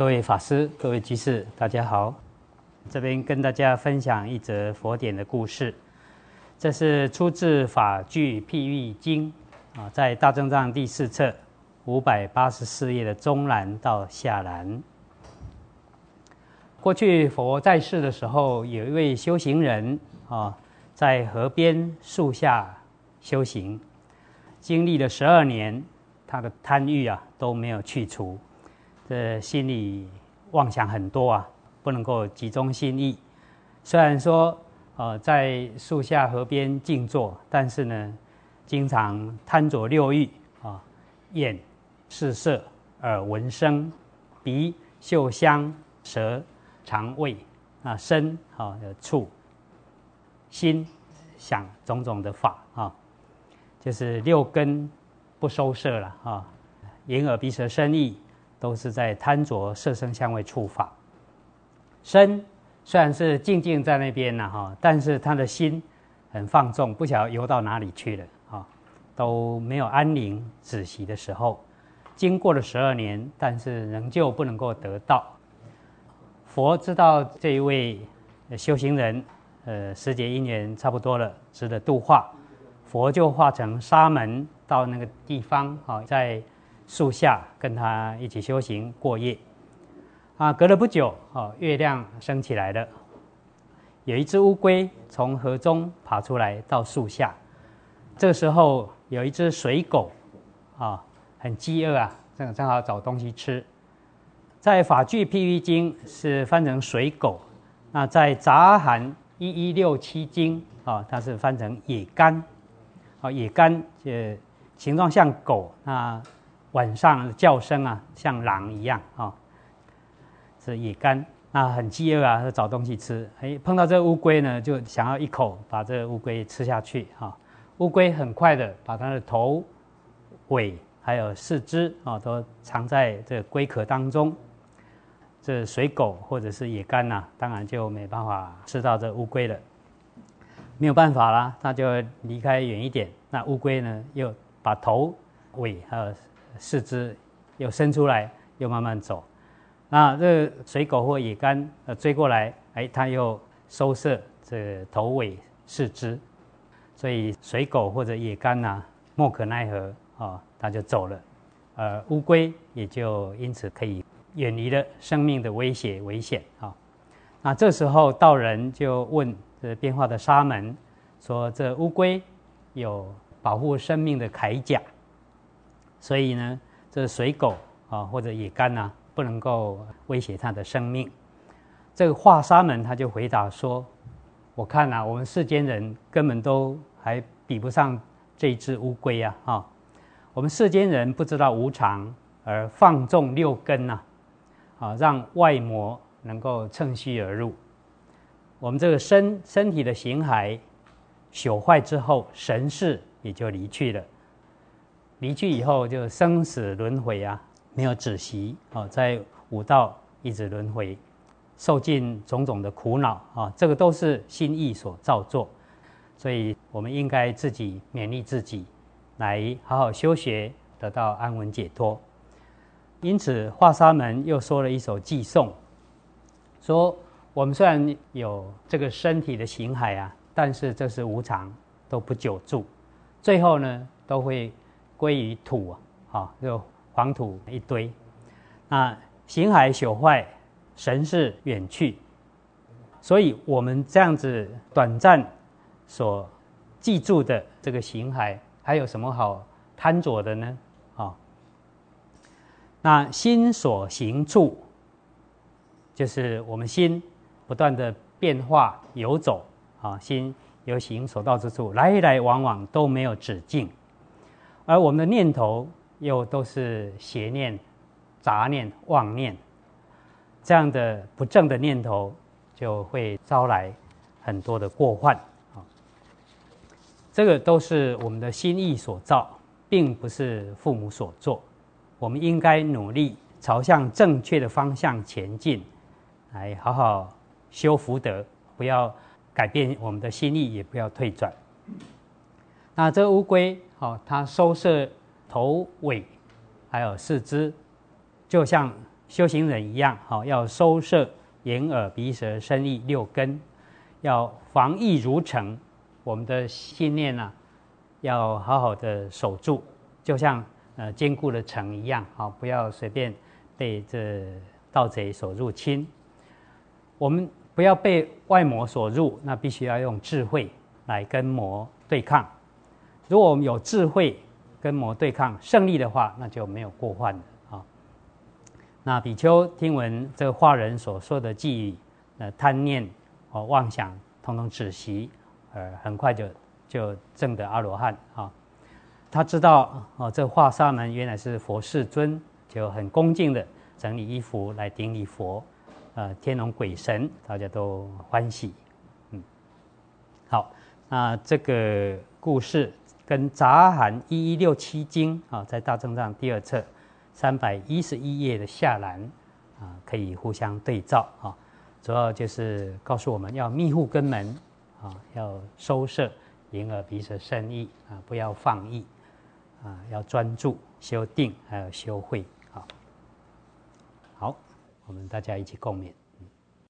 各位法师、各位居士，大家好。这边跟大家分享一则佛典的故事。这是出自《法句譬喻经》啊，在大正藏第四册五百八十四页的中栏到下栏。过去佛在世的时候，有一位修行人啊，在河边树下修行，经历了十二年，他的贪欲啊都没有去除，这心里妄想很多啊，不能够集中心意。虽然说呃在树下河边静坐，但是呢，经常贪着六欲啊，眼视色，耳闻声，鼻嗅香，舌。肠胃啊，身啊的触，心想种种的法啊，就是六根不收摄了啊。眼耳鼻舌身意都是在贪着色声香味触法。身虽然是静静在那边呢哈，但是他的心很放纵，不晓得游到哪里去了啊，都没有安宁止息的时候。经过了十二年，但是仍旧不能够得到。佛知道这一位修行人，呃，时节因缘差不多了，值得度化。佛就化成沙门到那个地方，啊，在树下跟他一起修行过夜。啊，隔了不久，啊，月亮升起来了，有一只乌龟从河中爬出来到树下。这个时候，有一只水狗，啊，很饥饿啊，正正好找东西吃。在法句譬喻经是翻成水狗，那在杂含一一六七经啊，它是翻成野干，啊野干呃形状像狗，那晚上叫声啊像狼一样啊，是野干，那很饥饿啊，找东西吃，哎碰到这个乌龟呢，就想要一口把这个乌龟吃下去啊，乌龟很快的把它的头、尾还有四肢啊都藏在这龟壳当中。这水狗或者是野干呐，当然就没办法吃到这乌龟了。没有办法啦，那就离开远一点。那乌龟呢，又把头、尾还有四肢又伸出来，又慢慢走。那这水狗或野干呃追过来，哎，它又收摄这头尾四肢，所以水狗或者野干呐，莫可奈何啊，它就走了。呃，乌龟也就因此可以。远离了生命的威胁危险啊！那这时候道人就问这变化的沙门说：“这乌龟有保护生命的铠甲，所以呢，这水狗啊或者野干呐不能够威胁它的生命。”这个华沙门他就回答说：“我看呐，我们世间人根本都还比不上这只乌龟啊！哈，我们世间人不知道无常而放纵六根呐。”啊，让外魔能够趁虚而入。我们这个身身体的形骸朽坏之后，神识也就离去了。离去以后，就生死轮回啊，没有止息啊，在五道一直轮回，受尽种种的苦恼啊。这个都是心意所造作，所以我们应该自己勉励自己，来好好修学，得到安稳解脱。因此，华沙门又说了一首偈颂，说：我们虽然有这个身体的形骸啊，但是这是无常，都不久住，最后呢，都会归于土啊，就黄土一堆。那形骸朽坏，神是远去，所以我们这样子短暂所记住的这个形骸，还有什么好贪着的呢？啊那心所行处，就是我们心不断的变化游走啊，心由行所到之处，来来往往都没有止境，而我们的念头又都是邪念、杂念、妄念，这样的不正的念头就会招来很多的过患啊。这个都是我们的心意所造，并不是父母所做。我们应该努力朝向正确的方向前进，来好好修福德，不要改变我们的心意，也不要退转。那这乌龟，哦，它收摄头尾，还有四肢，就像修行人一样，好要收摄眼耳鼻舌身意六根，要防疫如城。我们的信念呢，要好好的守住，就像呃坚固的城一样，好不要随便被这盗贼所入侵。我们不要被外魔所入，那必须要用智慧来跟魔对抗。如果我们有智慧跟魔对抗胜利的话，那就没有过患了。那比丘听闻这个化人所说的寄语，呃，贪念和妄想统统止息，呃，很快就就证得阿罗汉啊。他知道哦，这化沙门原来是佛世尊，就很恭敬的整理衣服来顶礼佛，呃，天龙鬼神大家都欢喜，嗯。好，那这个故事跟杂含一一六七经啊，在大正藏第二册。三百一十一页的下栏啊，可以互相对照啊。主要就是告诉我们要密护根门啊，要收摄眼耳鼻舌身意啊，不要放逸啊，要专注修定，还有修慧啊。好，我们大家一起共勉。